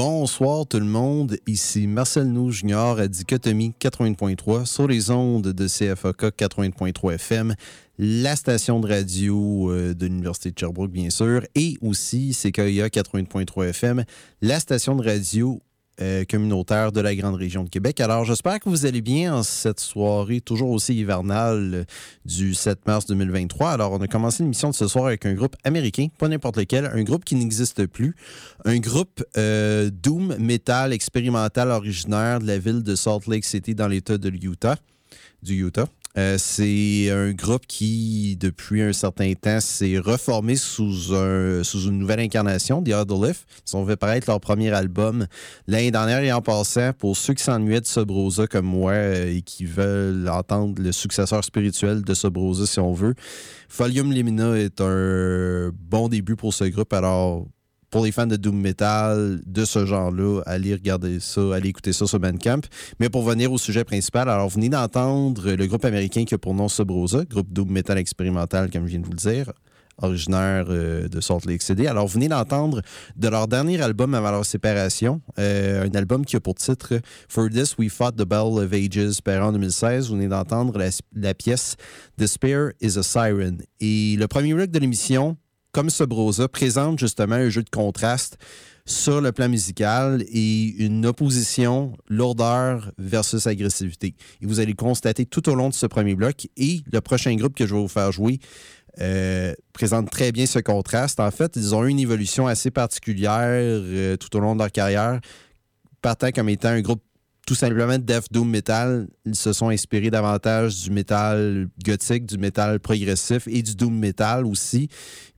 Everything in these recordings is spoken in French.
Bonsoir tout le monde, ici Marcel Nou Junior à Dichotomie 80.3 sur les ondes de CFAK 80.3 FM, la station de radio euh, de l'Université de Sherbrooke bien sûr, et aussi CKIA 80.3 FM, la station de radio euh, communautaire de la grande région de Québec. Alors, j'espère que vous allez bien en cette soirée toujours aussi hivernale euh, du 7 mars 2023. Alors, on a commencé l'émission de ce soir avec un groupe américain, pas n'importe lequel, un groupe qui n'existe plus, un groupe euh, Doom Metal expérimental originaire de la ville de Salt Lake City dans l'État de l'Utah, du Utah. Euh, c'est un groupe qui, depuis un certain temps, s'est reformé sous, un, sous une nouvelle incarnation, The Lift. Ils ont fait paraître leur premier album l'année dernière et en passant, pour ceux qui s'ennuyaient de Sobrosa comme moi euh, et qui veulent entendre le successeur spirituel de Sobrosa, si on veut, Folium Limina est un bon début pour ce groupe. Alors, pour les fans de Doom Metal, de ce genre-là, allez regarder ça, allez écouter ça sur Bandcamp. Mais pour venir au sujet principal, alors venez d'entendre le groupe américain qui a pour nom Subrosa, groupe Doom Metal expérimental, comme je viens de vous le dire, originaire euh, de Salt Lake City. Alors, venez d'entendre de leur dernier album avant leur séparation, euh, un album qui a pour titre For This We Fought the Bell of Ages, paru en 2016. Vous venez d'entendre la, pièce Despair is a Siren. Et le premier rock de l'émission, comme ce Brosa, présente justement un jeu de contraste sur le plan musical et une opposition lourdeur versus agressivité. Et vous allez constater tout au long de ce premier bloc. Et le prochain groupe que je vais vous faire jouer euh, présente très bien ce contraste. En fait, ils ont eu une évolution assez particulière euh, tout au long de leur carrière, partant comme étant un groupe tout simplement Death Doom Metal. Ils se sont inspirés davantage du métal gothique, du métal progressif et du Doom Metal aussi.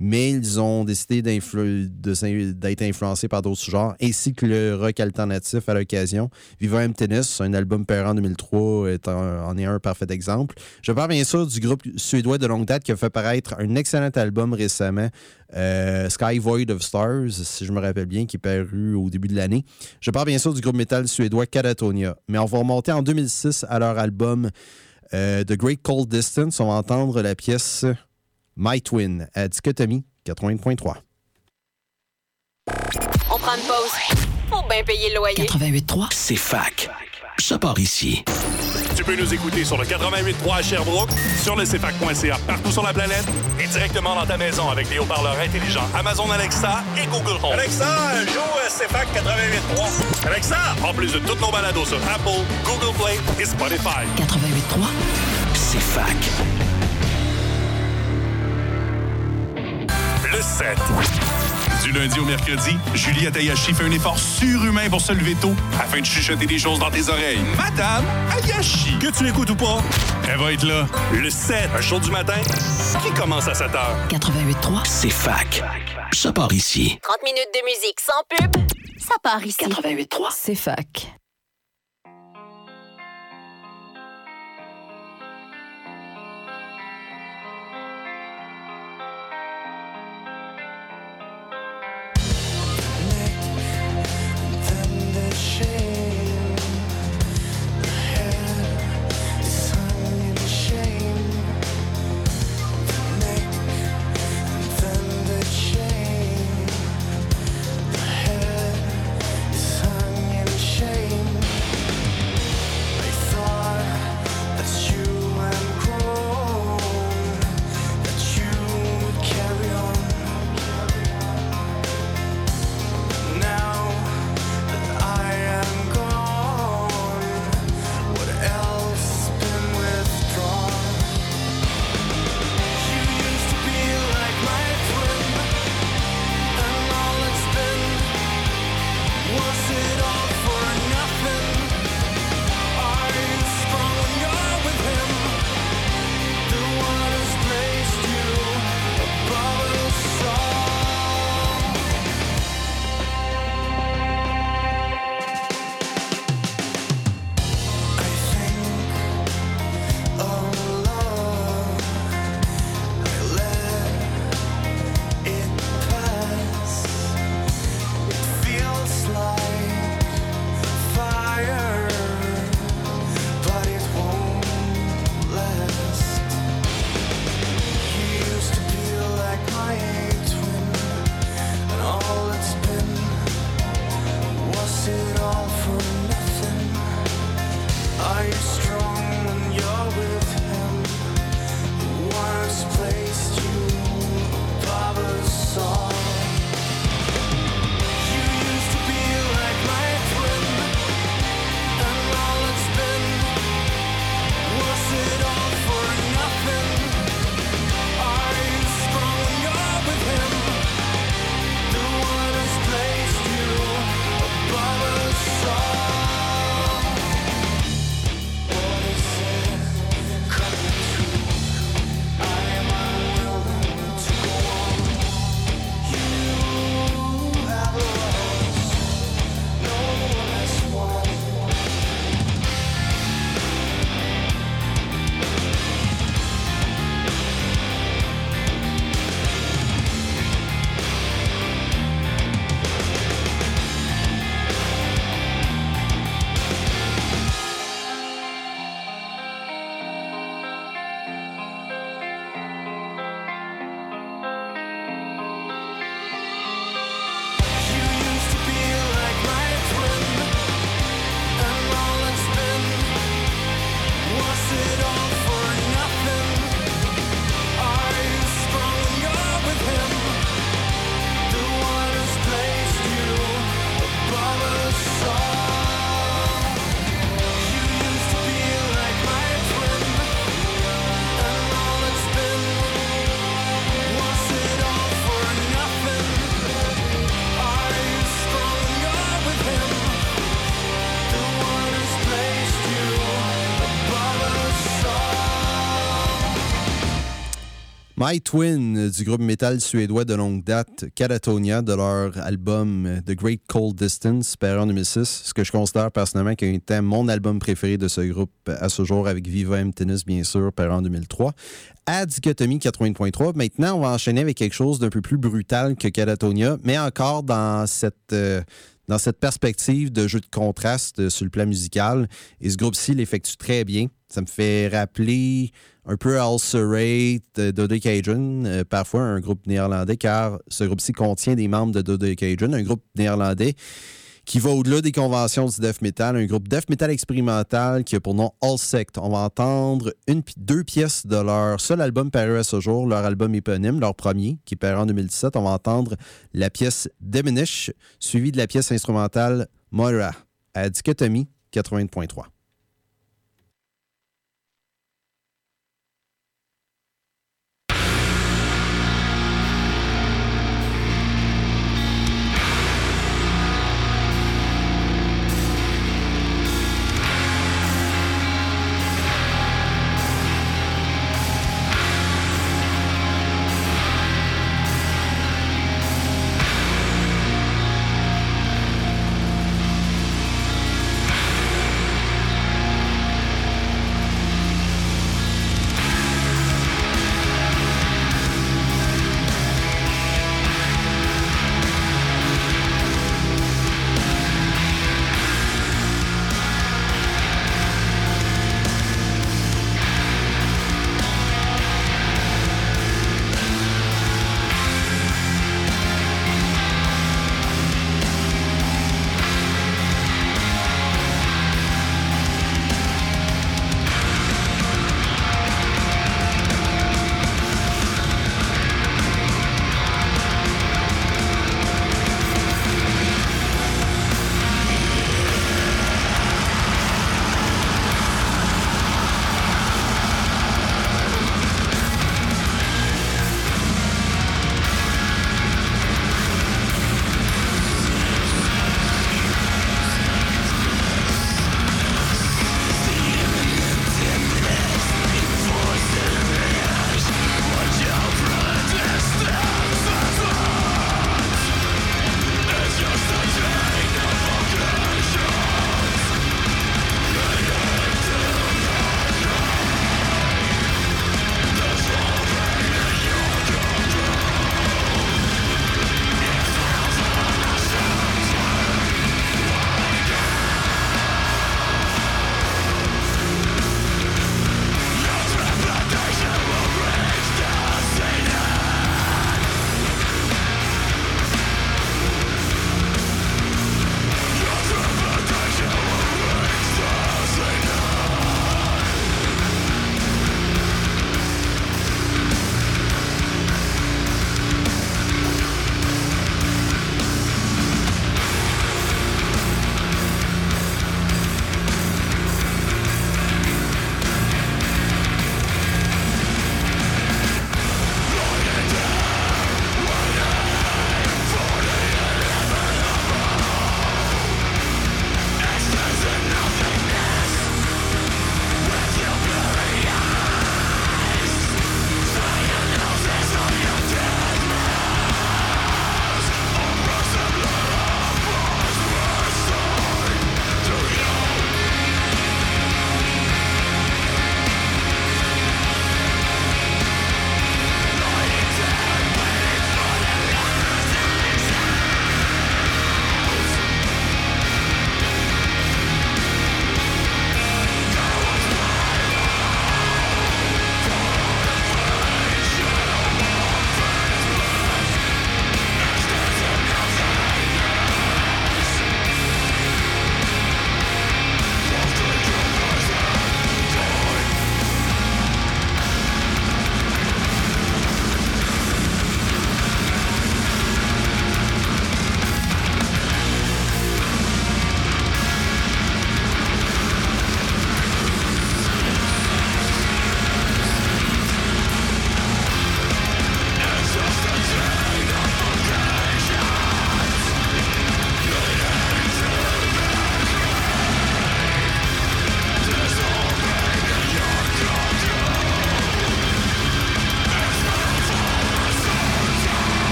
Mais ils ont décidé d'être influencés par d'autres genres, ainsi que le rock alternatif à l'occasion. Viva Emptiness, un album pair en 2003, est en est un parfait exemple. Je parle bien sûr du groupe suédois de longue date qui a fait paraître un excellent album récemment, euh, Sky Void of Stars, si je me rappelle bien, qui est paru au début de l'année. Je parle bien sûr du groupe métal suédois Catatonia. Mais on va remonter en 2006 à leur album euh, The Great Cold Distance. On va entendre la pièce My Twin à Dichotomie 80.3. On prend une pause. Faut bien payer le loyer. 88.3, c'est fac. Ça part ici. Tu peux nous écouter sur le 88.3 à Sherbrooke, sur le CFAC.ca partout sur la planète et directement dans ta maison avec les haut-parleurs intelligents Amazon Alexa et Google Home. Alexa, joue à CFAC 88.3. Alexa, en plus de toutes nos balados sur Apple, Google Play et Spotify. 88.3, c'est Le 7. Du lundi au mercredi, Juliette Ayashi fait un effort surhumain pour se lever tôt afin de chuchoter des choses dans tes oreilles. Madame Ayashi. Que tu écoutes ou pas, elle va être là. Le 7, un show du matin qui commence à 7 h. 88.3, c'est fac. Ça part ici. 30 minutes de musique sans pub, ça part ici. 88.3, C'est fac. My Twin du groupe métal suédois de longue date, Catatonia, de leur album The Great Cold Distance, paru en 2006, ce que je considère personnellement comme étant mon album préféré de ce groupe à ce jour, avec Viva M Tennis, bien sûr, paru en 2003. À Dichotomie 80.3. Maintenant, on va enchaîner avec quelque chose d'un peu plus brutal que Catatonia, mais encore dans cette. Euh, dans cette perspective de jeu de contraste sur le plan musical. Et ce groupe-ci l'effectue très bien. Ça me fait rappeler un peu Ulcerate, Dodo Cajun, euh, parfois un groupe néerlandais, car ce groupe-ci contient des membres de Dodo Cajun, un groupe néerlandais qui va au-delà des conventions du death metal, un groupe death metal expérimental qui a pour nom All Sect. On va entendre deux pièces de leur seul album paru à ce jour, leur album éponyme, leur premier, qui paru en 2017. On va entendre la pièce Diminish, suivie de la pièce instrumentale Moira, à Dichotomie 80.3.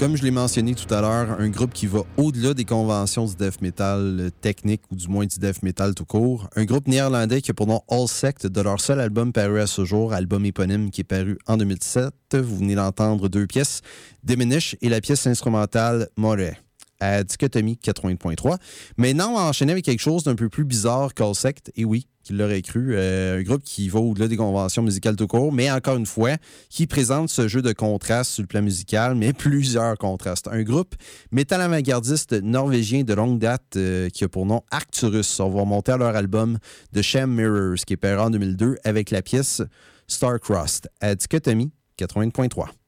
Comme je l'ai mentionné tout à l'heure, un groupe qui va au-delà des conventions du death metal technique ou du moins du death metal tout court. Un groupe néerlandais qui a pour nom All Sect de leur seul album paru à ce jour, album éponyme qui est paru en 2017. Vous venez d'entendre deux pièces, Diminish et la pièce instrumentale Moret à Dichotomie 80.3. Maintenant, on va enchaîner avec quelque chose d'un peu plus bizarre qu'All Sect. Et oui, qu'il l'aurait cru. Euh, un groupe qui va au-delà des conventions musicales tout court, mais encore une fois, qui présente ce jeu de contrastes sur le plan musical, mais plusieurs contrastes. Un groupe métal avant-gardiste norvégien de longue date euh, qui a pour nom Arcturus. On va monter à leur album The Sham Mirrors, qui est paru en 2002 avec la pièce Starcrossed à Dichotomie 80.3.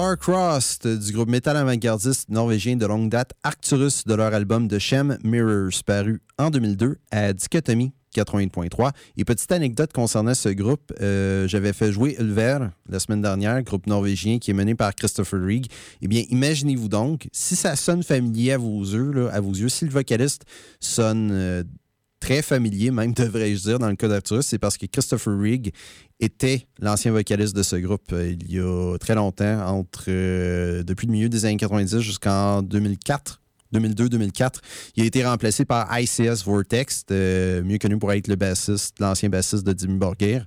Starcrossed du groupe métal avant-gardiste norvégien de longue date Arcturus de leur album The Shem Mirrors paru en 2002 à Dichotomie 80.3. Et petite anecdote concernant ce groupe, euh, j'avais fait jouer Ulver la semaine dernière, groupe norvégien qui est mené par Christopher Rigg. Eh bien, imaginez-vous donc, si ça sonne familier à vos yeux, à vos yeux si le vocaliste sonne euh, très familier, même devrais-je dire, dans le cas d'Arcturus, c'est parce que Christopher Rigg était l'ancien vocaliste de ce groupe euh, il y a très longtemps, entre depuis le milieu des années 90 jusqu'en 2004. 2002-2004. Il a été remplacé par ICS Vortex, mieux connu pour être le bassiste, l'ancien bassiste de Dimmy Borgir.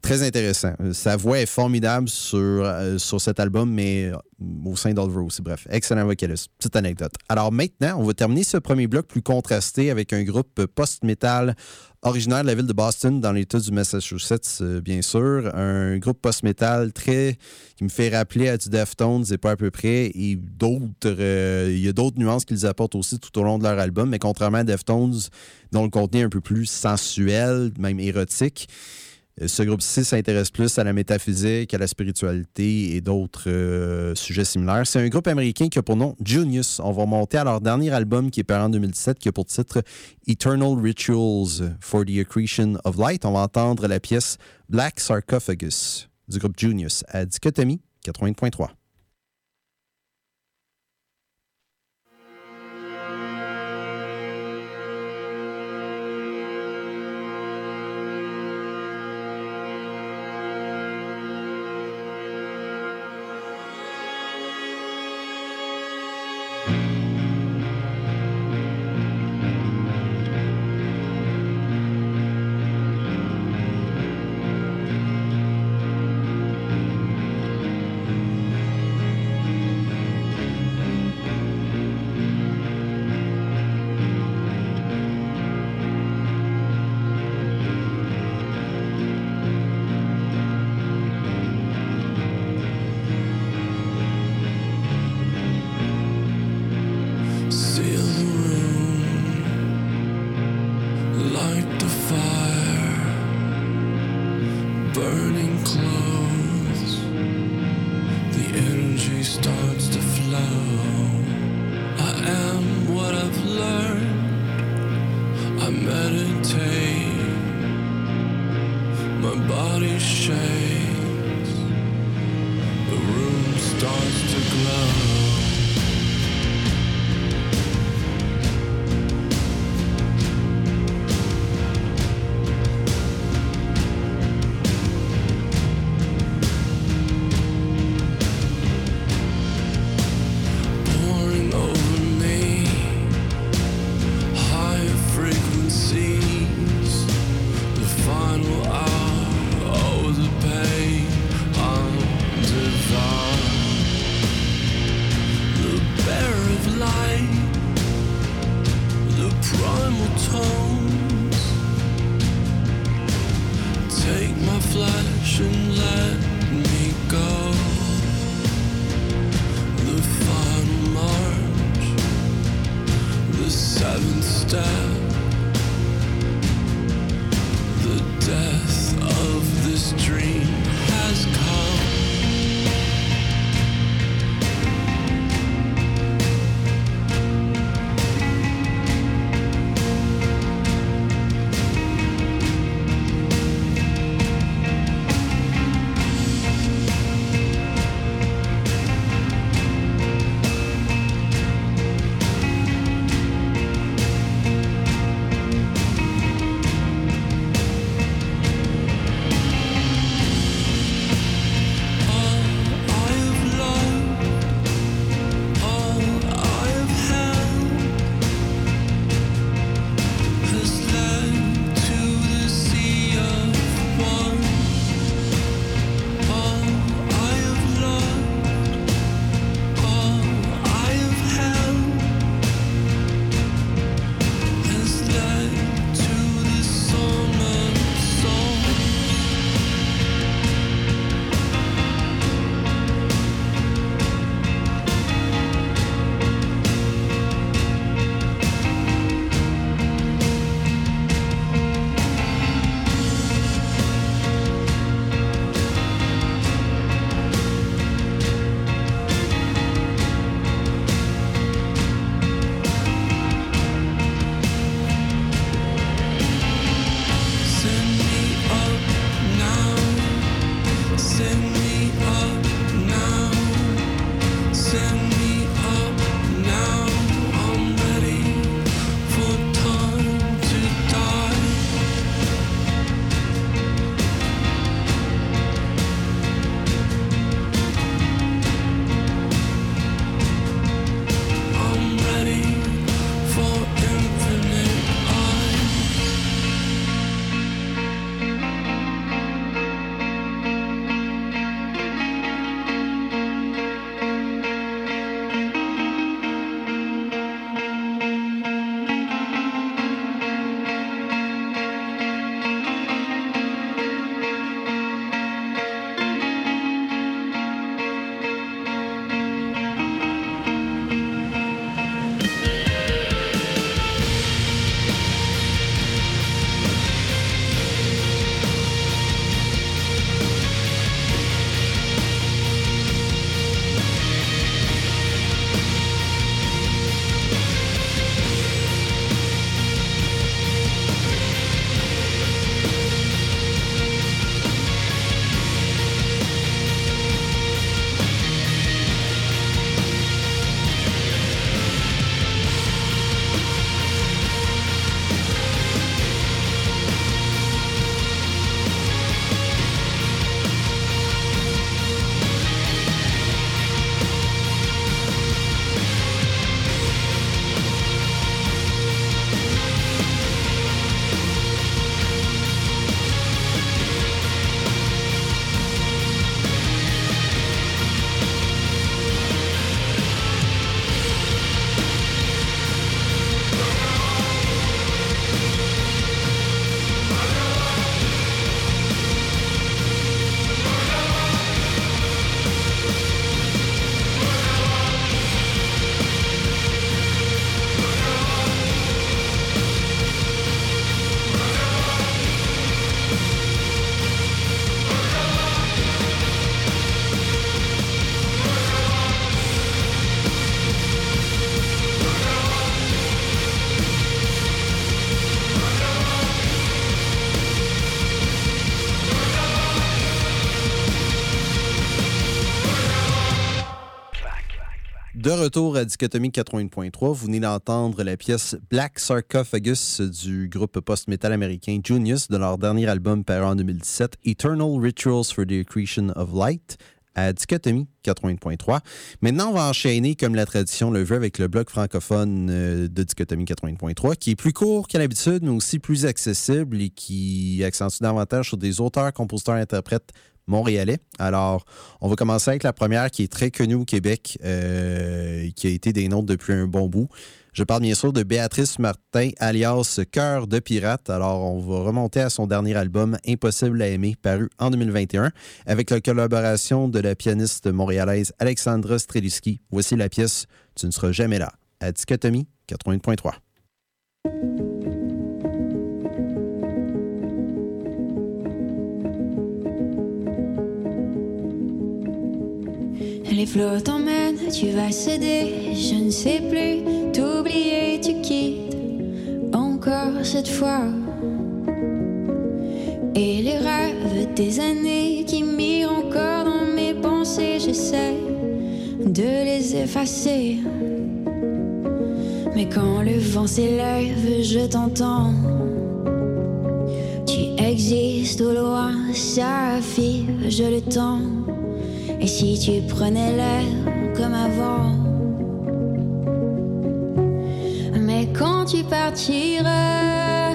Très intéressant. Sa voix est formidable sur, euh, cet album, mais euh, au sein d'Olver aussi. Bref, excellent vocaliste. Petite anecdote. Alors maintenant, on va terminer ce premier bloc plus contrasté avec un groupe post-metal originaire de la ville de Boston, dans l'État du Massachusetts, euh, bien sûr. Un groupe post-metal très. qui me fait rappeler à du Deftones et pas à peu près. Et d'autres. il y a d'autres nuances qu'ils apportent aussi tout au long de leur album, mais contrairement à Deftones, dont le contenu est un peu plus sensuel, même érotique. Euh, ce groupe-ci s'intéresse plus à la métaphysique, à la spiritualité et d'autres euh, sujets similaires. C'est un groupe américain qui a pour nom Junius. On va monter à leur dernier album qui est paru en 2017, qui a pour titre Eternal Rituals for the Accretion of Light. On va entendre la pièce Black Sarcophagus du groupe Junius à Dichotomie 80.3. retour à Dichotomie 80.3, vous venez d'entendre la pièce Black Sarcophagus du groupe post-metal américain Junius de leur dernier album paru en 2017, Eternal Rituals for the Accretion of Light, à Dichotomie 80.3. Maintenant, on va enchaîner, comme la tradition le veut, avec le bloc francophone euh, de Dichotomie 80.3, qui est plus court qu'à l'habitude, mais aussi plus accessible et qui accentue davantage sur des auteurs, compositeurs, interprètes montréalais. Alors, on va commencer avec la première qui est très connue au Québec, euh, qui a été des nôtres depuis un bon bout. Je parle bien sûr de Béatrice Martin, alias Cœur de pirate. Alors, on va remonter à son dernier album, Impossible à aimer, paru en 2021, avec la collaboration de la pianiste montréalaise Alexandra Streluski. Voici la pièce Tu ne seras jamais là, à Dichotomie 80.3. Les flots t'emmènent, tu vas céder, je ne sais plus, t'oublier, tu quittes, encore cette fois. Et les rêves des années qui mirent encore dans mes pensées, j'essaie de les effacer. Mais quand le vent s'élève, je t'entends. Tu existes au loin, ça fille, je le tends. Et si tu prenais l'air comme avant Mais quand tu partiras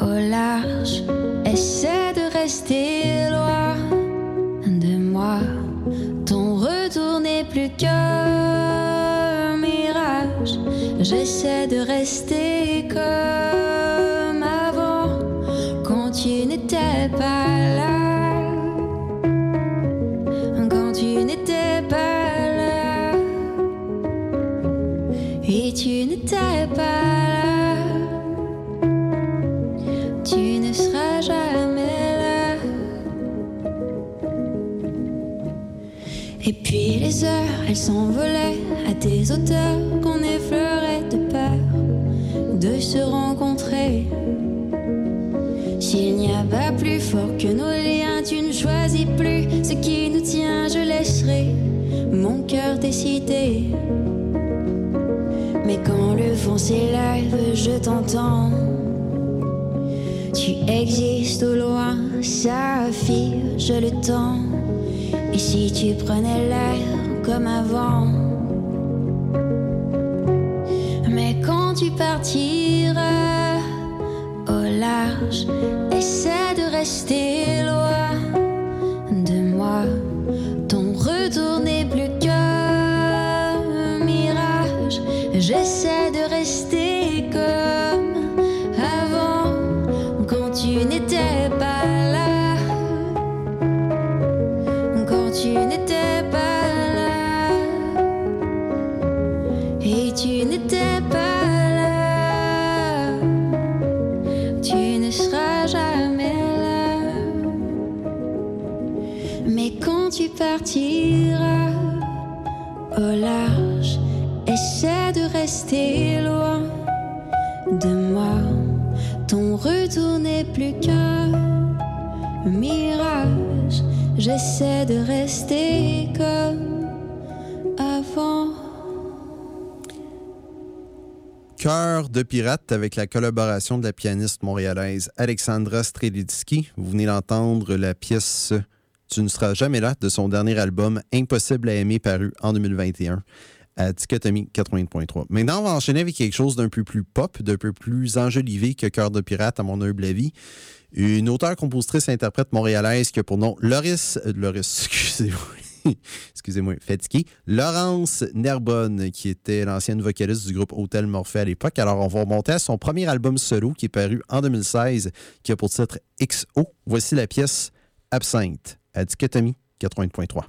au large, essaie de rester loin de moi. Ton retour n'est plus qu'un mirage. J'essaie de rester les heures, elles s'envolaient à des hauteurs qu'on effleurait de peur de se rencontrer. S'il n'y a pas plus fort que nos liens, tu ne choisis plus ce qui nous tient, je laisserai mon cœur décider. Mais quand le vent s'élève, je t'entends. Tu existes au loin, ça fille, je le tends. Et si tu prenais l'air comme avant, mais quand tu partiras au large, essaie de rester loin de moi. Ton retour n'est plus tu partiras au large, essaie de rester loin de moi. Ton retour n'est plus qu'un mirage. J'essaie de rester comme avant. Cœur de pirate avec la collaboration de la pianiste montréalaise Alexandra Strelitsky. Vous venez d'entendre la pièce Tu ne seras jamais là de son dernier album Impossible à aimer paru en 2021 à Dichotomie 80.3. Maintenant, on va enchaîner avec quelque chose d'un peu plus pop, d'un peu plus enjolivé que Cœur de pirate à mon humble avis. Une auteure, compositrice, interprète montréalaise qui a pour nom euh, fatigué, Laurence Nerbonne, qui était l'ancienne vocaliste du groupe Hôtel Morphée à l'époque. Alors, on va remonter à son premier album solo qui est paru en 2016, qui a pour titre XO. Voici la pièce Absinthe à Dichotomie 80.3.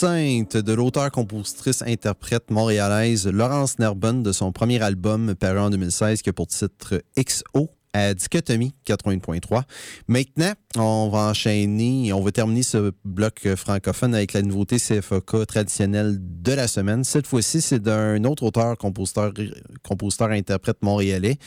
De l'auteur-compositrice-interprète montréalaise Laurence Nerbonne de son premier album paru en 2016 qui a pour titre XO à Dichotomie 80.3. Maintenant, on va enchaîner on va terminer ce bloc francophone avec la nouveauté CFOK traditionnelle de la semaine. Cette fois-ci, c'est d'un autre auteur, compositeur, compositeur interprète montréalais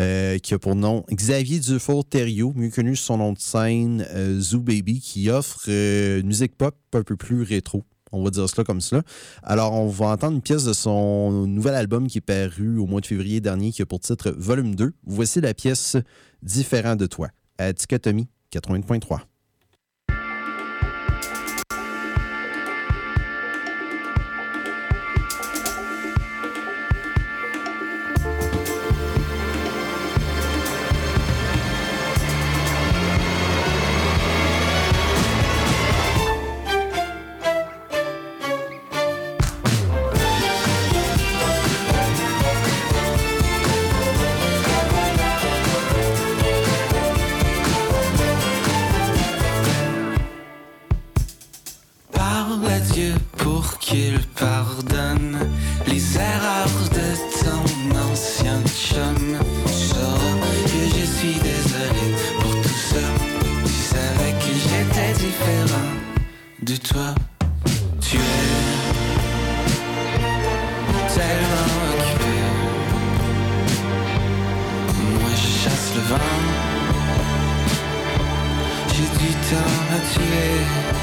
euh, qui a pour nom Xavier Dufour-Thériault, mieux connu sous son nom de scène euh, Zoo Baby, qui offre euh, une musique pop un peu plus rétro. On va dire cela comme cela. Alors, on va entendre une pièce de son nouvel album qui est paru au mois de février dernier, qui a pour titre Volume 2. Voici la pièce Différent de toi, à Dichotomie 80.3. le vin. J'ai du temps à.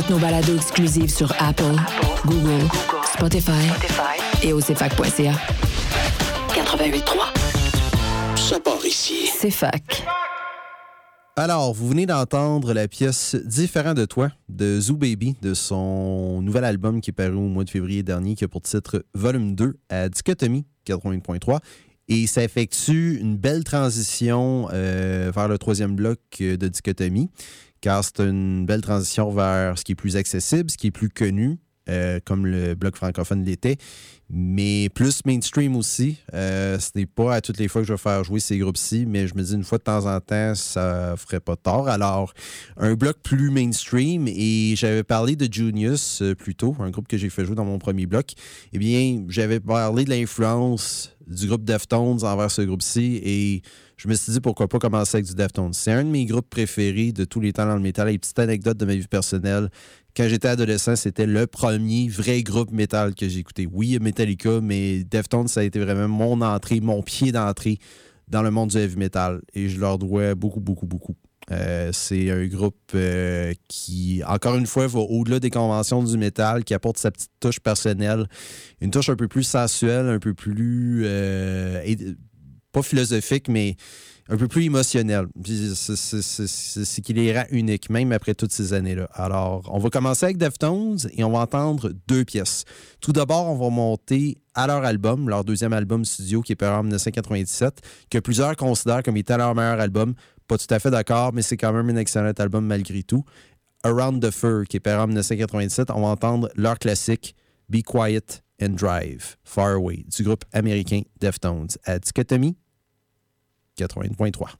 Toutes nos balados exclusives sur Apple, Google, Spotify, et au cfac.ca. 88.3. Ça part ici. CFAC. Alors, vous venez d'entendre la pièce Différent de toi de Zoo Baby de son nouvel album qui est paru au mois de février dernier qui a pour titre Volume 2 à Dichotomie 80.3. Et ça effectue une belle transition euh, vers le troisième bloc de Dichotomie car c'est une belle transition vers ce qui est plus accessible, ce qui est plus connu, euh, comme le bloc francophone l'était, mais plus mainstream aussi. Euh, ce n'est pas à toutes les fois que je vais faire jouer ces groupes-ci, mais je me dis une fois de temps en temps, ça ferait pas tort. Alors, un bloc plus mainstream, et j'avais parlé de Junius euh, plus tôt, un groupe que j'ai fait jouer dans mon premier bloc. Eh bien, j'avais parlé de l'influence du groupe Deftones envers ce groupe-ci, et je me suis dit pourquoi pas commencer avec du Deftones. C'est un de mes groupes préférés de tous les temps dans le métal. Et petite anecdote de ma vie personnelle. Quand j'étais adolescent, c'était le premier vrai groupe métal que j'ai écouté. Oui, Metallica, mais Deftones, ça a été vraiment mon entrée, mon pied d'entrée dans le monde du heavy metal. Et je leur dois beaucoup, beaucoup, beaucoup. Euh, c'est un groupe euh, qui, encore une fois, va au-delà des conventions du métal, qui apporte sa petite touche personnelle, une touche un peu plus sensuelle, un peu plus euh, pas philosophique, mais un peu plus émotionnel. C'est qu'il est rend unique, même après toutes ces années-là. Alors, on va commencer avec Deftones et on va entendre deux pièces. Tout d'abord, on va monter à leur album, leur deuxième album studio qui est paru en 1997, que plusieurs considèrent comme étant leur meilleur album. Pas tout à fait d'accord, mais c'est quand même un excellent album malgré tout. Around the Fur, qui est paru en 1997, on va entendre leur classique Be Quiet and Drive, Far Away, du groupe américain Deftones. À Dichotomie 80.3.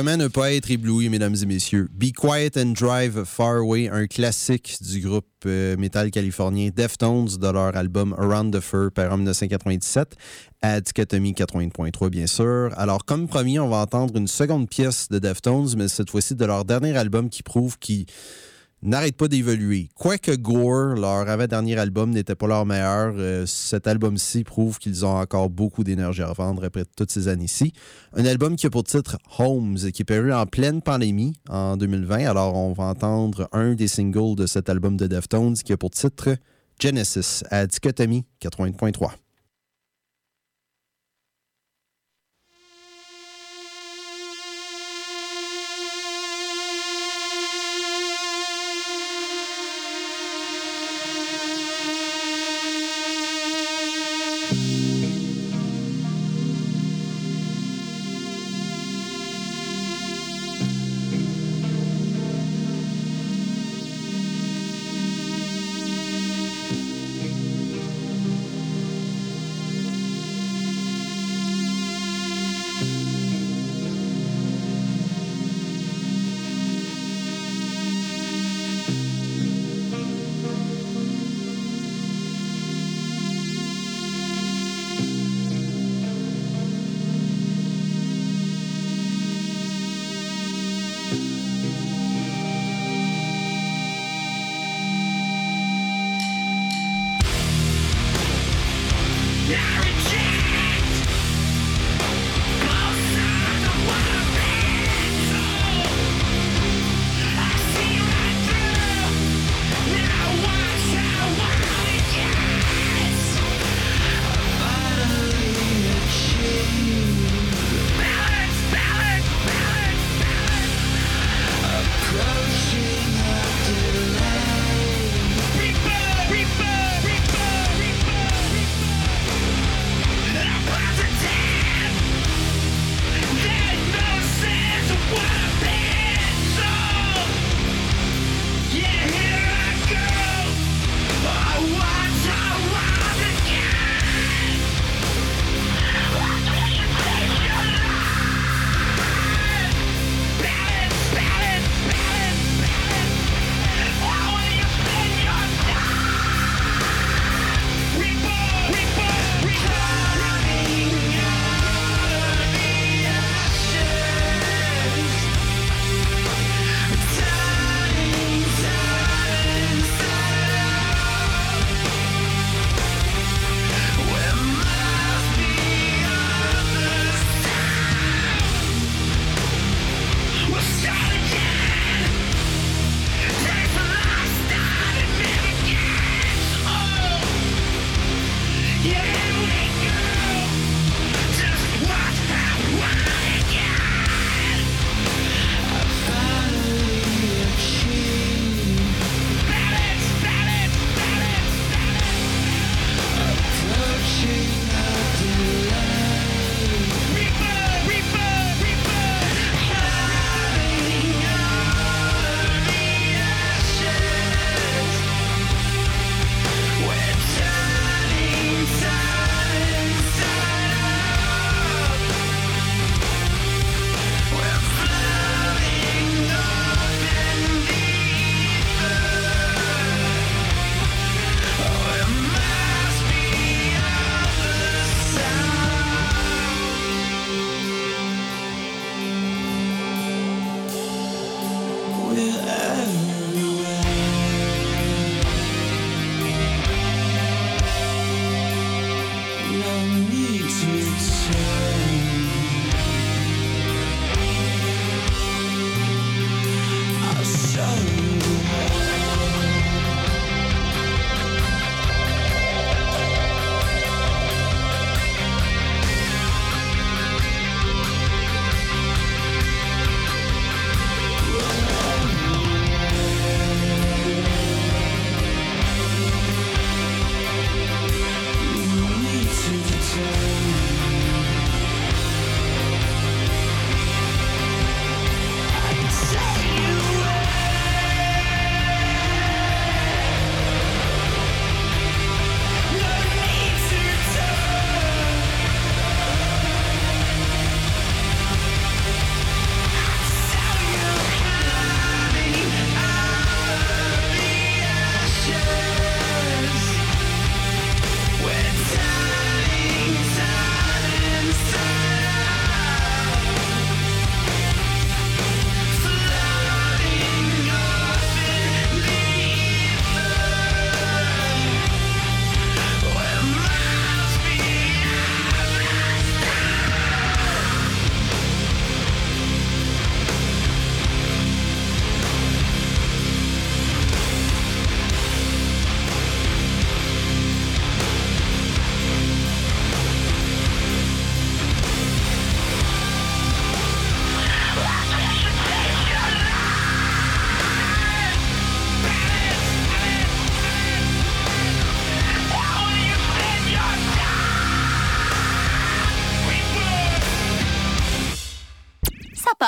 Comment ne pas être ébloui, mesdames et messieurs? Be Quiet and Drive Far Away, un classique du groupe euh, métal californien Deftones de leur album Around the Fur, par 1997, à Dichotomie 80.3, bien sûr. Alors, comme promis, on va entendre une seconde pièce de Deftones, mais cette fois-ci de leur dernier album qui prouve qu'ils n'arrête pas d'évoluer. Quoique Gore, leur avant-dernier album, n'était pas leur meilleur, euh, cet album-ci prouve qu'ils ont encore beaucoup d'énergie à vendre après toutes ces années-ci. Un album qui a pour titre Homes, qui est paru en pleine pandémie en 2020. Alors, on va entendre un des singles de cet album de Deftones qui a pour titre Genesis à Dichotomie 80.3.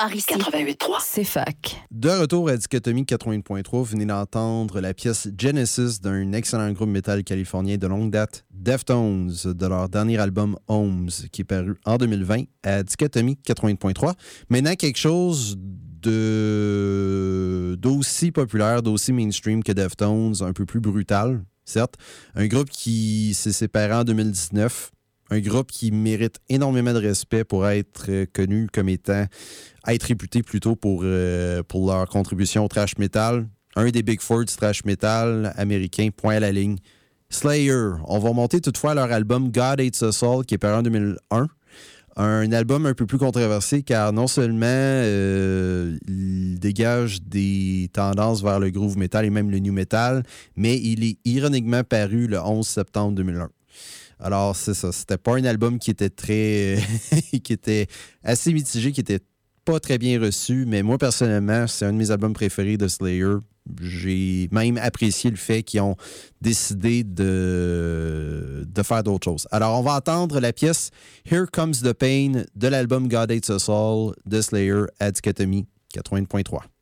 part ici. 88.3. C'est fac. De retour à Dichotomie 80.3, vous venez d'entendre la pièce Genesis d'un excellent groupe métal californien de longue date, Deftones, de leur dernier album Homes, qui est paru en 2020 à Dichotomie 80.3. Maintenant, quelque chose de d'aussi populaire, d'aussi mainstream que Deftones, un peu plus brutal, certes. Un groupe qui s'est séparé en 2019 un groupe qui mérite énormément de respect pour être connu comme étant, être réputé plutôt pour, euh, pour leur contribution au trash metal. Un des Big Four du trash metal américain, point à la ligne. Slayer. On va monter toutefois leur album God Hates Us All, qui est paru en 2001. Un album un peu plus controversé car non seulement euh, il dégage des tendances vers le groove metal et même le new metal, mais il est ironiquement paru le 11 septembre 2001. Alors, c'est ça. C'était pas un album qui était très. qui était assez mitigé, qui était pas très bien reçu, mais moi, personnellement, c'est un de mes albums préférés de Slayer. J'ai même apprécié le fait qu'ils ont décidé de, faire d'autres choses. Alors, on va entendre la pièce Here Comes the Pain de l'album God Hates Us All de Slayer à Dichotomie 80.3.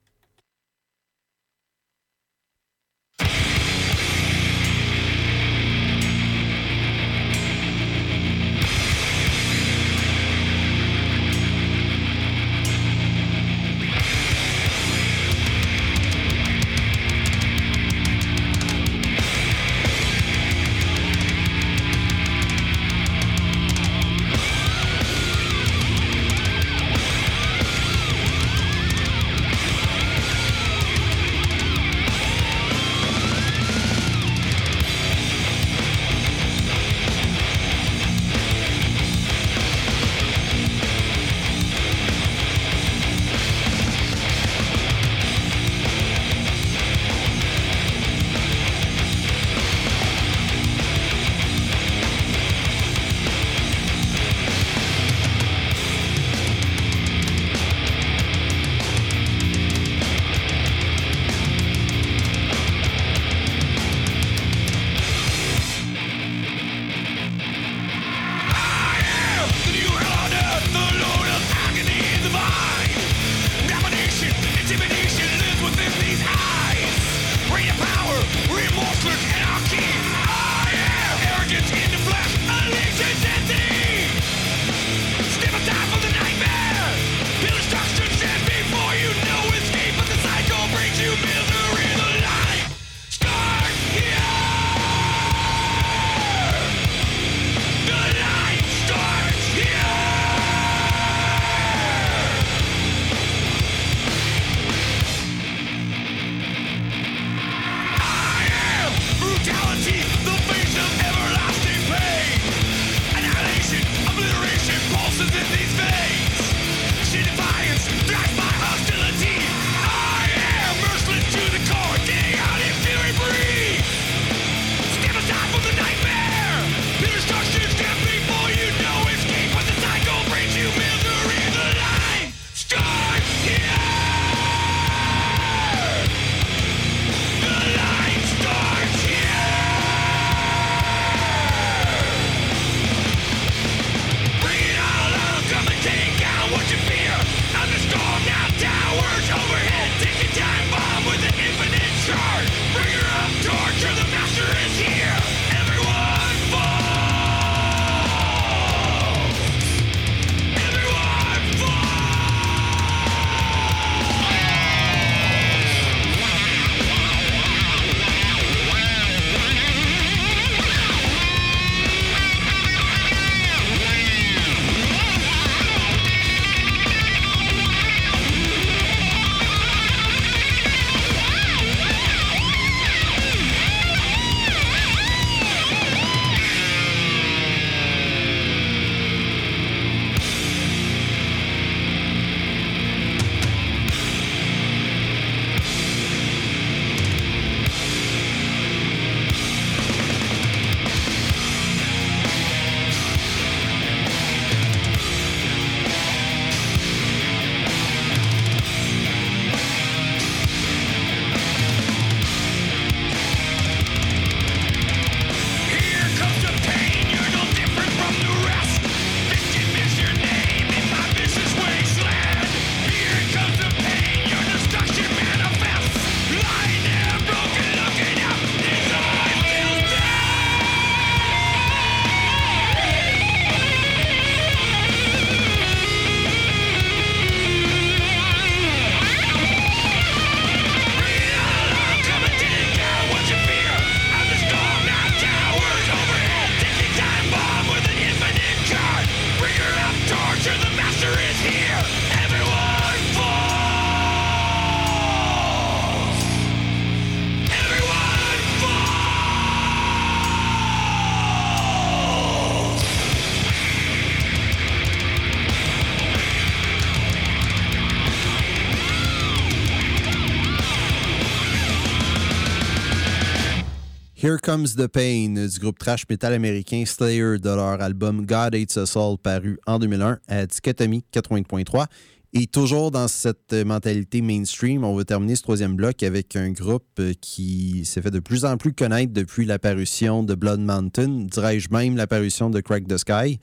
Comes the Pain du groupe trash metal américain Slayer de leur album God Hates Us All paru en 2001 à Dichotomie 80.3. Et toujours dans cette mentalité mainstream, on va terminer ce troisième bloc avec un groupe qui s'est fait de plus en plus connaître depuis l'apparition de Blood Mountain, dirais-je même l'apparition de Crack the Sky,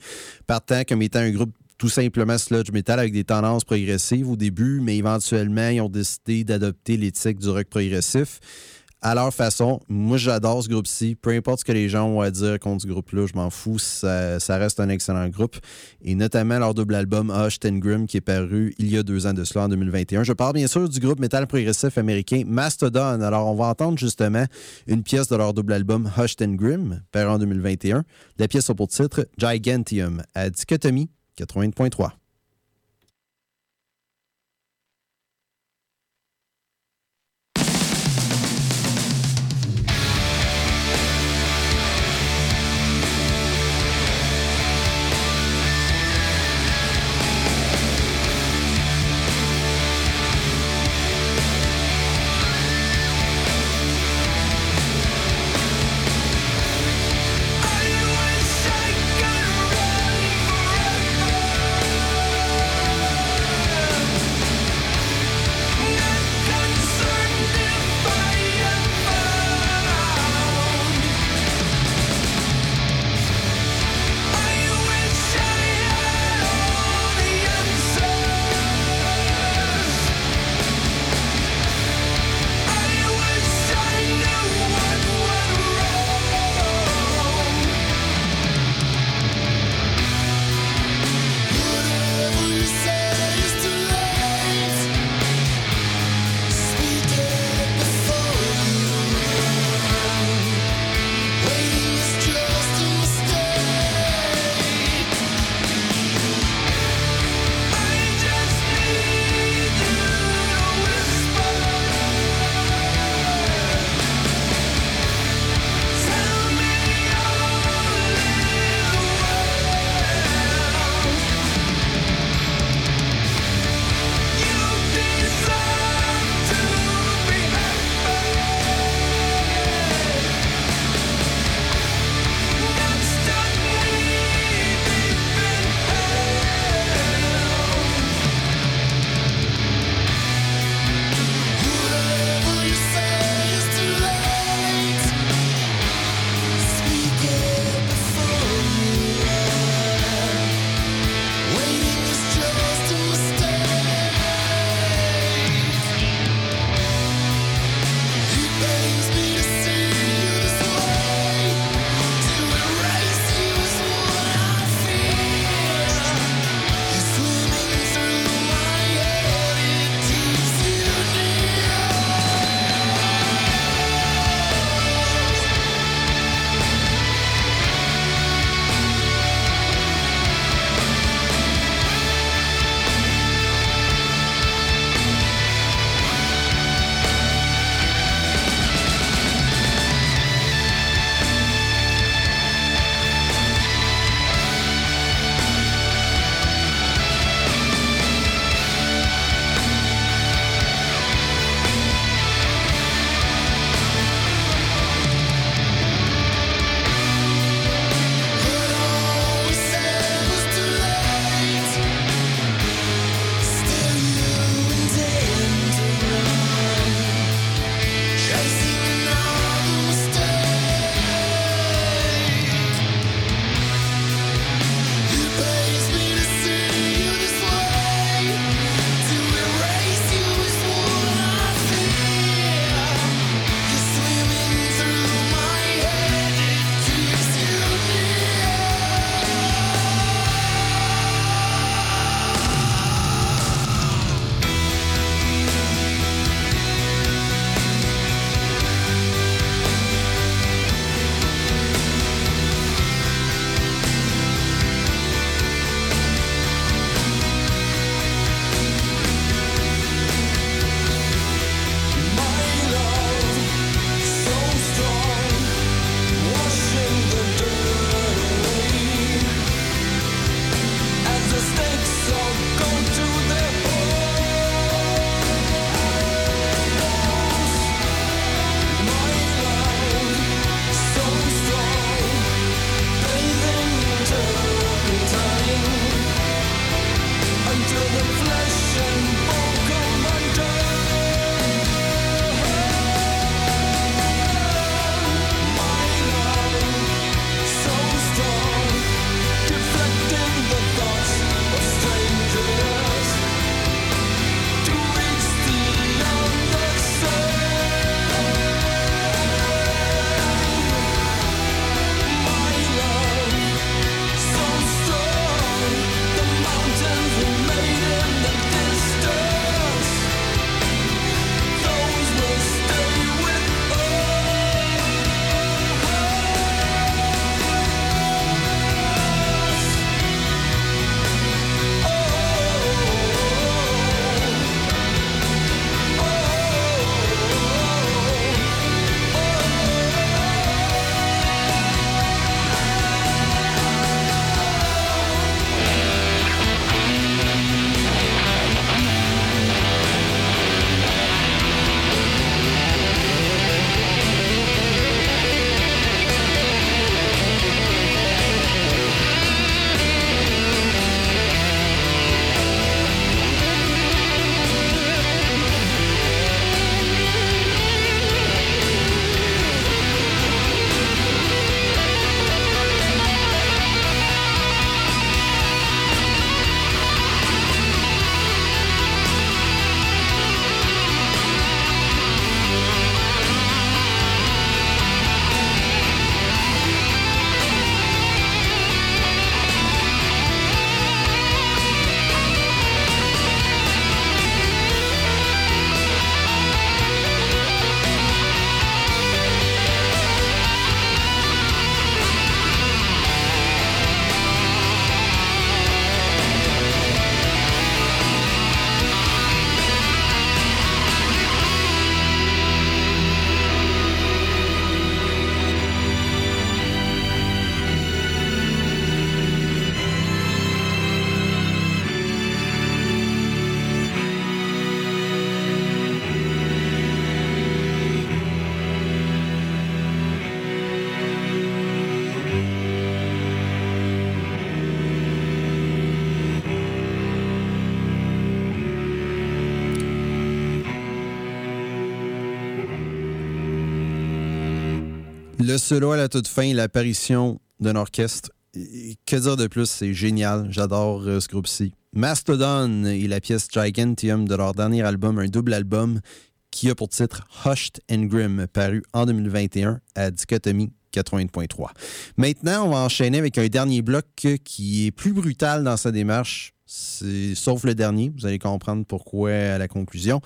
partant comme étant un groupe tout simplement sludge metal avec des tendances progressives au début, mais éventuellement, ils ont décidé d'adopter l'éthique du rock progressif à leur façon. Moi, j'adore ce groupe-ci. Peu importe ce que les gens ont à dire contre ce groupe-là, je m'en fous. Ça, reste un excellent groupe. Et notamment leur double album Hush Grim qui est paru il y a deux ans de cela, en 2021. Je parle bien sûr du groupe métal progressif américain Mastodon. Alors, on va entendre justement une pièce de leur double album Hush Grim, paru en 2021. La pièce a pour titre Gigantium à Dichotomie 80.3. Le solo à la toute fin, l'apparition d'un orchestre. Que dire de plus, c'est génial. J'adore ce groupe-ci. Mastodon et la pièce Gigantium de leur dernier album, un double album qui a pour titre Hushed and Grim, paru en 2021 à Dichotomie 80.3. Maintenant, on va enchaîner avec un dernier bloc qui est plus brutal dans sa démarche, sauf le dernier. Vous allez comprendre pourquoi à la conclusion.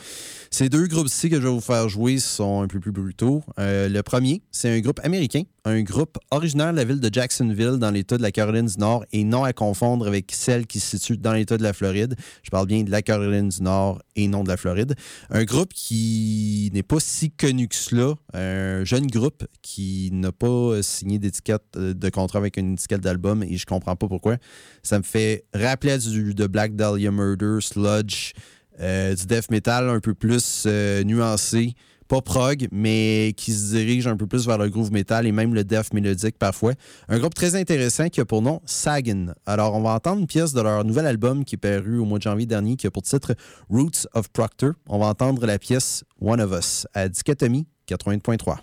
Ces deux groupes-ci que je vais vous faire jouer sont un peu plus brutaux. Euh, le premier, c'est un groupe américain, un groupe originaire de la ville de Jacksonville dans l'État de la Caroline du Nord et non à confondre avec celle qui se situe dans l'État de la Floride. Je parle bien de la Caroline du Nord et non de la Floride. Un groupe qui n'est pas si connu que cela. Un jeune groupe qui n'a pas signé d'étiquette euh, de contrat avec une étiquette d'album et je comprends pas pourquoi. Ça me fait rappeler du de Black Dahlia Murder, Sludge, euh, du death metal un peu plus euh, nuancé. Pas prog, mais qui se dirige un peu plus vers le groove metal et même le death mélodique parfois. Un groupe très intéressant qui a pour nom Sagan. Alors, on va entendre une pièce de leur nouvel album qui est paru au mois de janvier dernier, qui a pour titre Roots of Proctor. On va entendre la pièce One of Us à Dichotomie 80.3.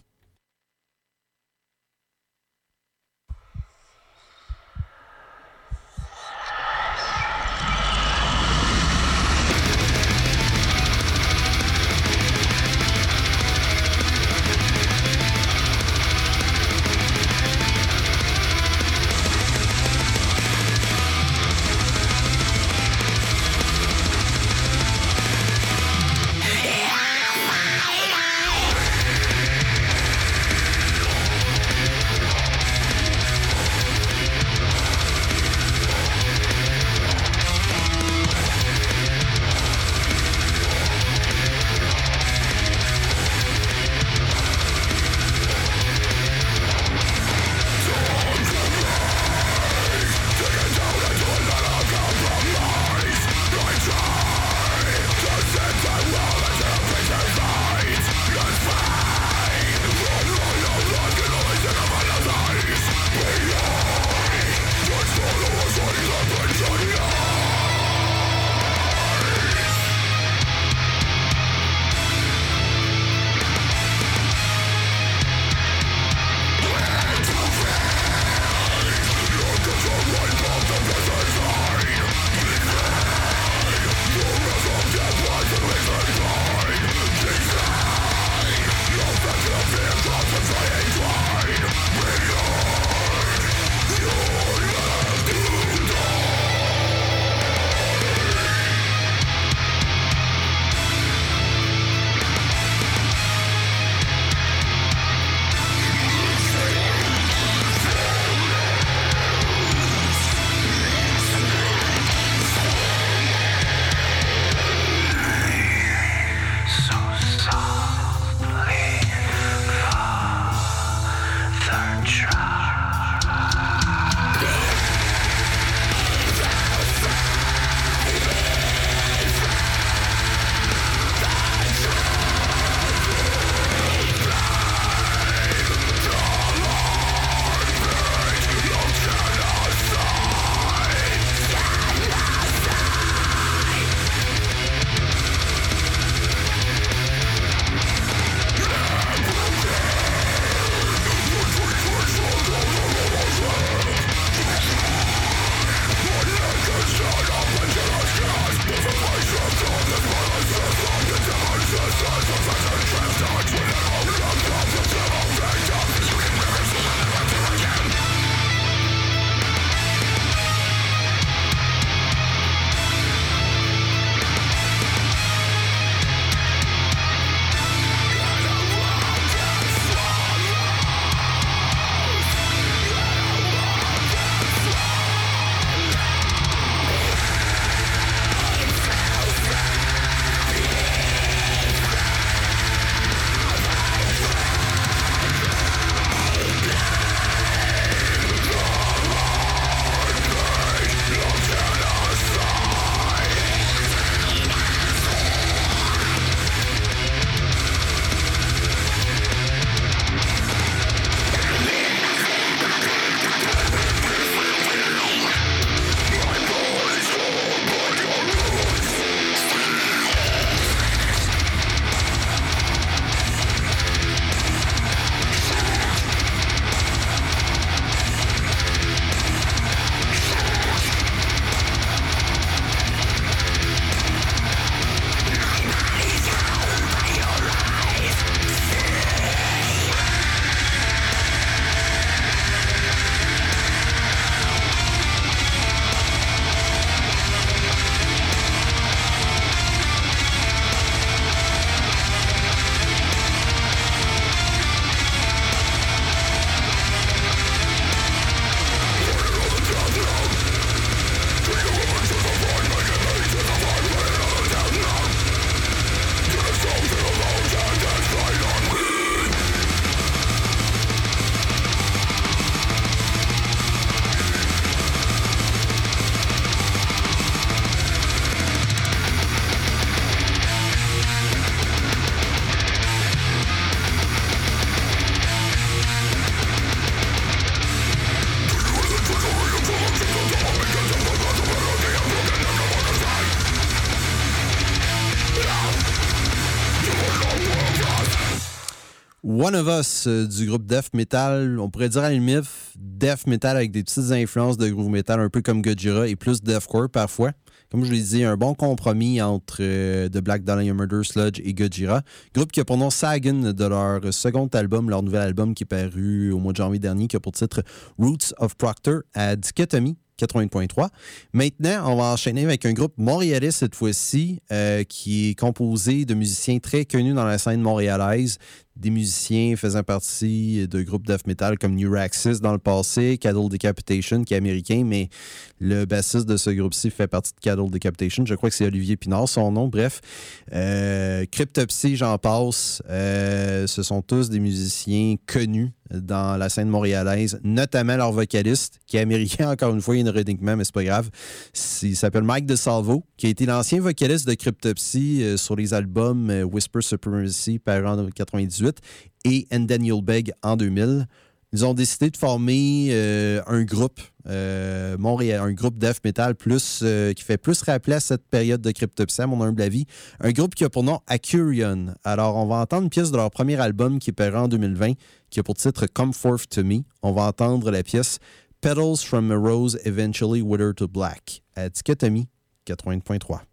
One of Us du groupe Death Metal. On pourrait dire à la limite Death Metal avec des petites influences de groove metal, un peu comme Gojira et plus Deathcore parfois. Comme je l'ai dit, un bon compromis entre The Black Dahlia Murder Sludge et Gojira. Groupe qui a pour nom Sagan de leur second album, leur nouvel album qui est paru au mois de janvier dernier, qui a pour titre Roots of Proctor à Dichotomy 80.3. Maintenant, on va enchaîner avec un groupe montréalais cette fois-ci, qui est composé de musiciens très connus dans la scène montréalaise, des musiciens faisant partie de groupes death metal comme Neuraxis dans le passé, Cattle Decapitation qui est américain, mais le bassiste de ce groupe-ci fait partie de Cattle Decapitation. Je crois que c'est Olivier Pinard, son nom. Bref, euh, Cryptopsy, j'en passe. Euh, ce sont tous des musiciens connus dans la scène montréalaise, notamment leur vocaliste, qui est américain, encore une fois, ironiquement, mais c'est pas grave. Il s'appelle Mike DeSalvo, qui a été l'ancien vocaliste de Cryptopsy euh, sur les albums Whisper Supremacy, par en 98, et And Daniel Beg en 2000. Ils ont décidé de former euh, un groupe euh, Montréal, un groupe death metal plus, euh, qui fait plus rappeler à cette période de Cryptopsy, à mon humble avis. Un groupe qui a pour nom Acurion. Alors, on va entendre une pièce de leur premier album qui est en 2020, qui a pour titre Come Forth to Me. On va entendre la pièce Petals from a Rose Eventually Wither to Black à Dichotomie 80.3.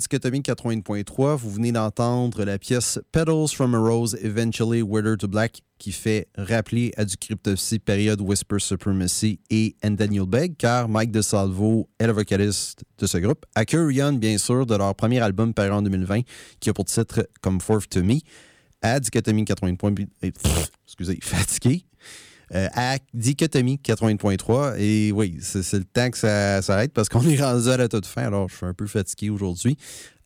Dichotomie 80.3. Vous venez d'entendre la pièce Petals from a Rose, Eventually Wither to Black, qui fait rappeler à du Cryptopsy période Whisper Supremacy et And Daniel Begg, car Mike DeSalvo est le vocaliste de ce groupe. Acurion, bien sûr, de leur premier album paru en 2020, qui a pour titre Come Forth to Me. À Dichotomie 80.3. Excusez, fatigué. À Dichotomie 80.3. Et oui, c'est le temps que ça s'arrête parce qu'on est rendu à la toute fin. Alors, je suis un peu fatigué aujourd'hui.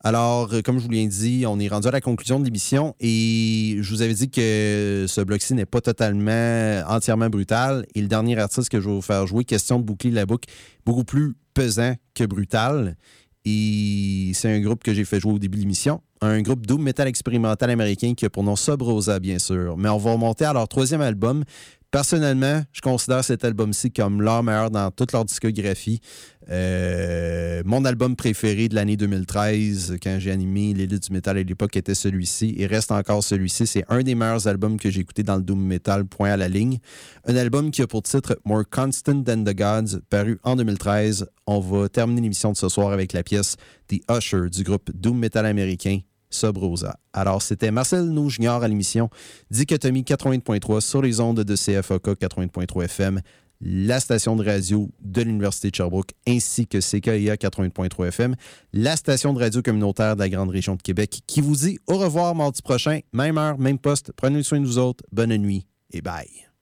Alors, euh, comme je vous l'ai dit, on est rendu à la conclusion de l'émission et je vous avais dit que ce bloc-ci n'est pas totalement, entièrement brutal. Et le dernier artiste que je vais vous faire jouer, question de boucler la boucle, beaucoup plus pesant que brutal. Et c'est un groupe que j'ai fait jouer au début de l'émission. Un groupe doom metal expérimental américain qui a pour nom Subrosa, bien sûr. Mais on va remonter à leur troisième album, Personnellement, je considère cet album-ci comme leur meilleur dans toute leur discographie. Euh, mon album préféré de l'année 2013, quand j'ai animé l'élite du métal à l'époque, était celui-ci et reste encore celui-ci. C'est un des meilleurs albums que j'ai écouté dans le Doom Metal, point à la ligne. Un album qui a pour titre More Constant Than the Gods, paru en 2013. On va terminer l'émission de ce soir avec la pièce The Usher du groupe Doom Metal américain Subrosa. Alors, c'était Marcel Nou Junior à l'émission Dichotomie 80.3 sur les ondes de CFOK 80.3 FM, la station de radio de l'Université de Sherbrooke, ainsi que CKIA 80.3 FM, la station de radio communautaire de la grande région de Québec, qui vous dit au revoir mardi prochain, même heure, même poste. Prenez soin de vous autres. Bonne nuit et bye.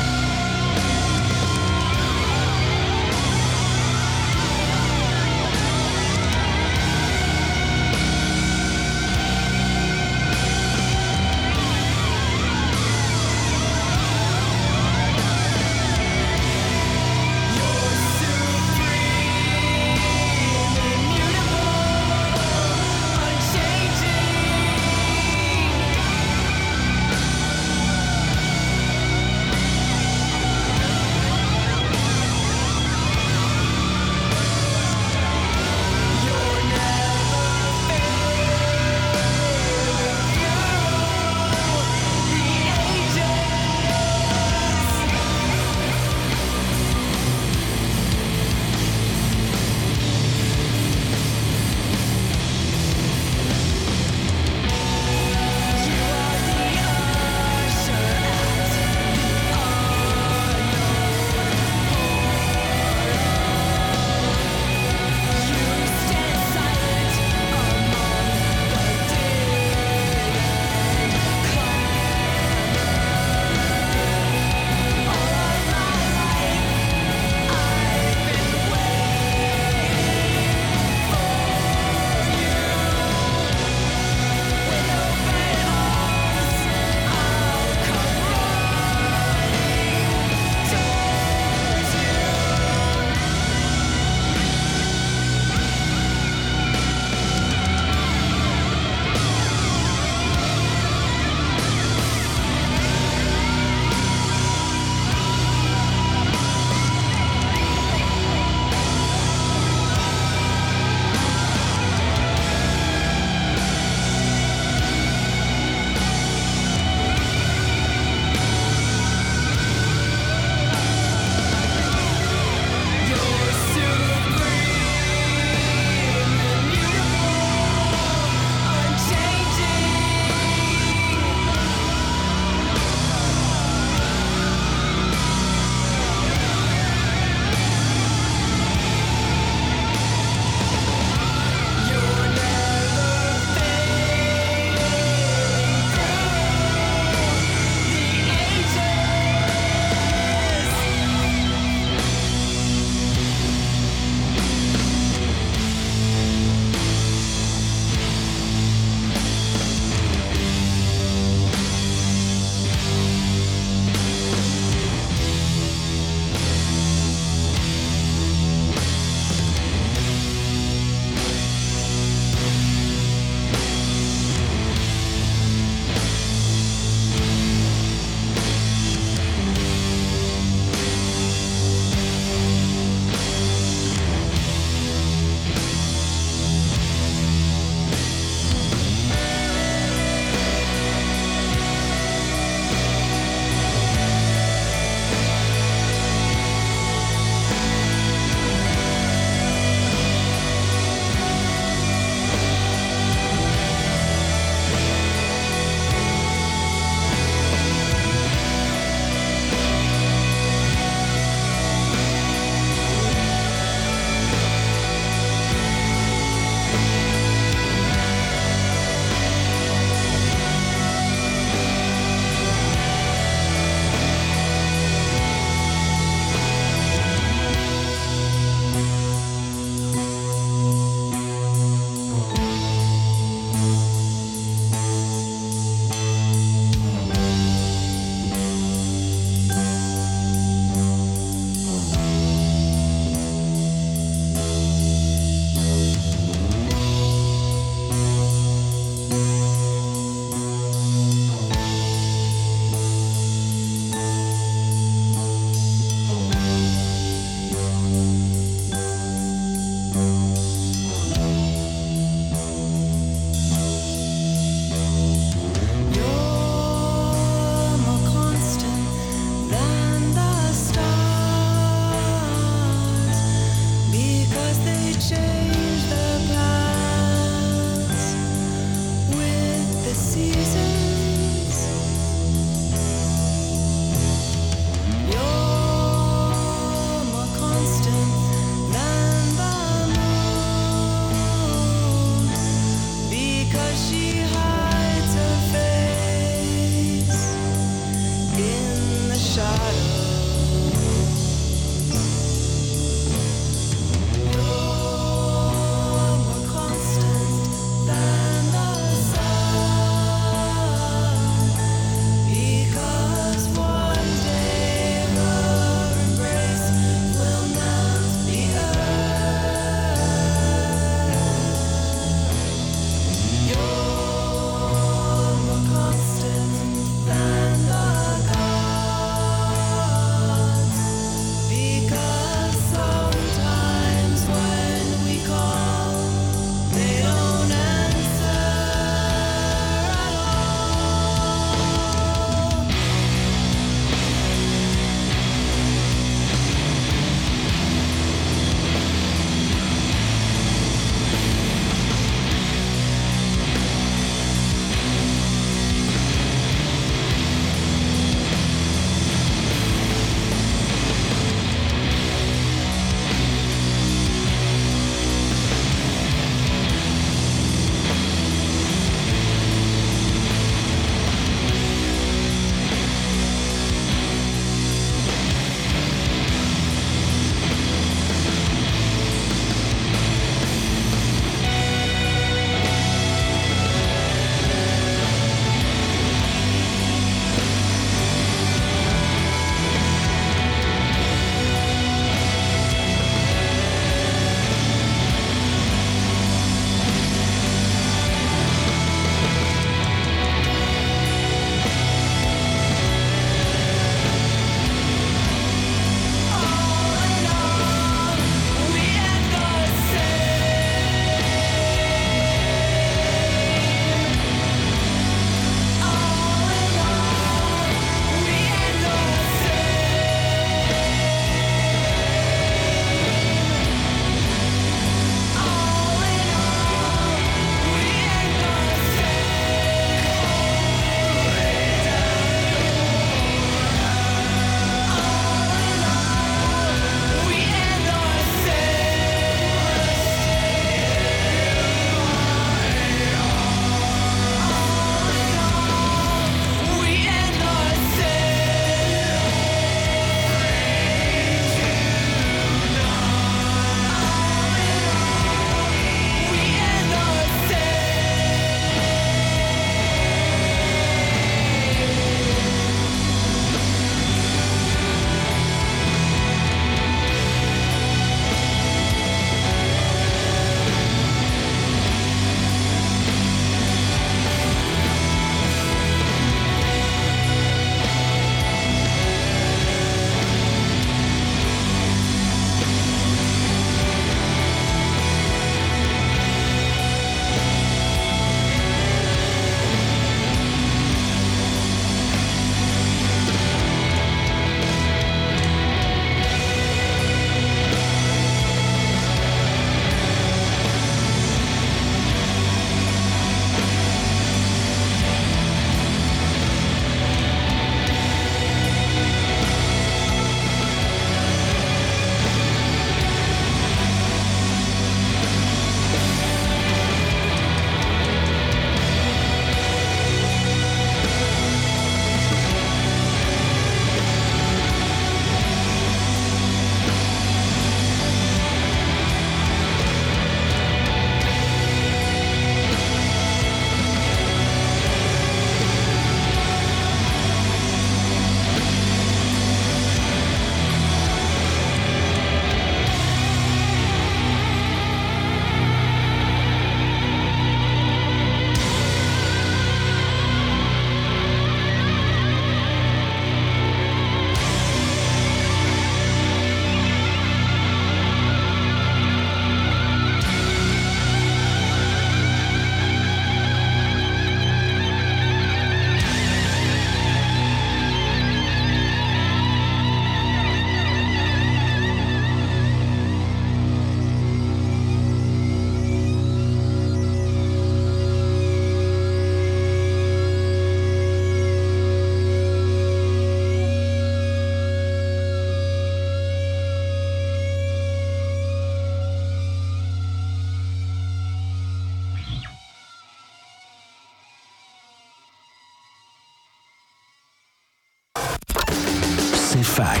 Fac.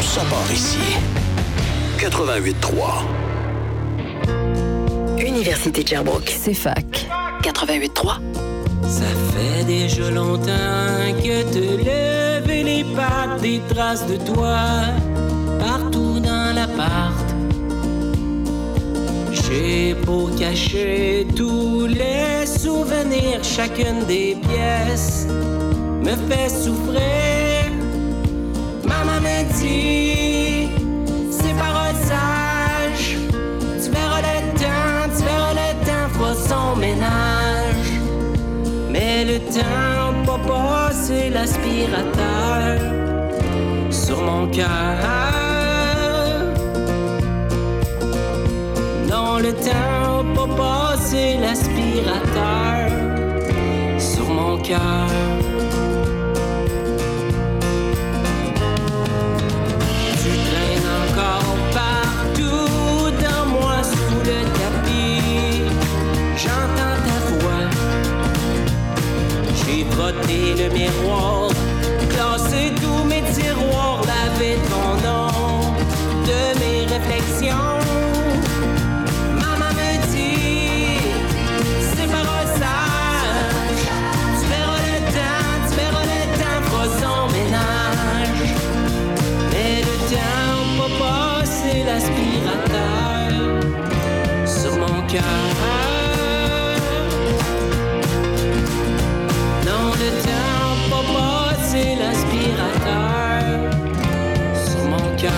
Ça part ici. 88.3. Université de Sherbrooke. C'est fac. 88.3. Ça fait déjà longtemps que te lever les pattes des traces de toi partout dans l'appart. J'ai beau cacher tous les souvenirs, chacune des pièces me fait souffrir. Dit, c'est paroles sages, tu verras le temps, tu verras le temps, fera ménage. Mais le temps pas passer l'aspirateur sur mon cœur. Non, le temps pas passer l'aspirateur sur mon cœur. Frotté le miroir, classé tous mes tiroirs, lavé ton nom de mes réflexions. Maman me dit, c'est paroles sages. Tu verras le temps, le ménage. Mais le temps pas passer l'aspirateur sur mon cœur. L'aspirateur sur mon cœur.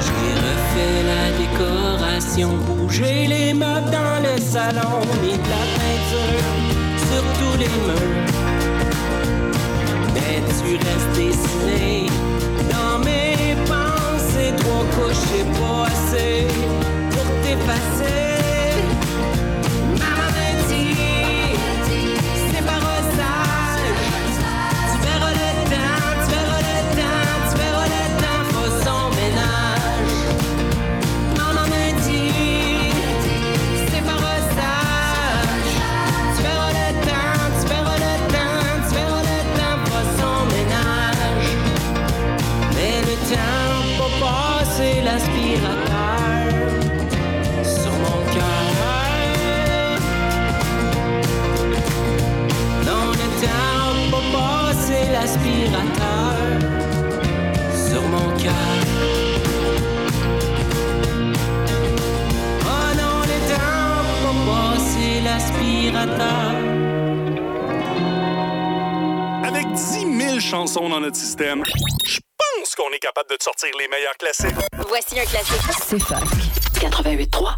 J'ai refait la décoration, bougé les meubles dans le salon, mis de la peinture les murs. Mais tu restes dessiné dans mes pensées, trois couches, j'ai pas assez pour t'effacer. Avec 10 000 chansons dans notre système, je pense qu'on est capable de te sortir les meilleurs classiques. Voici un classique. C'est fac. 88.3.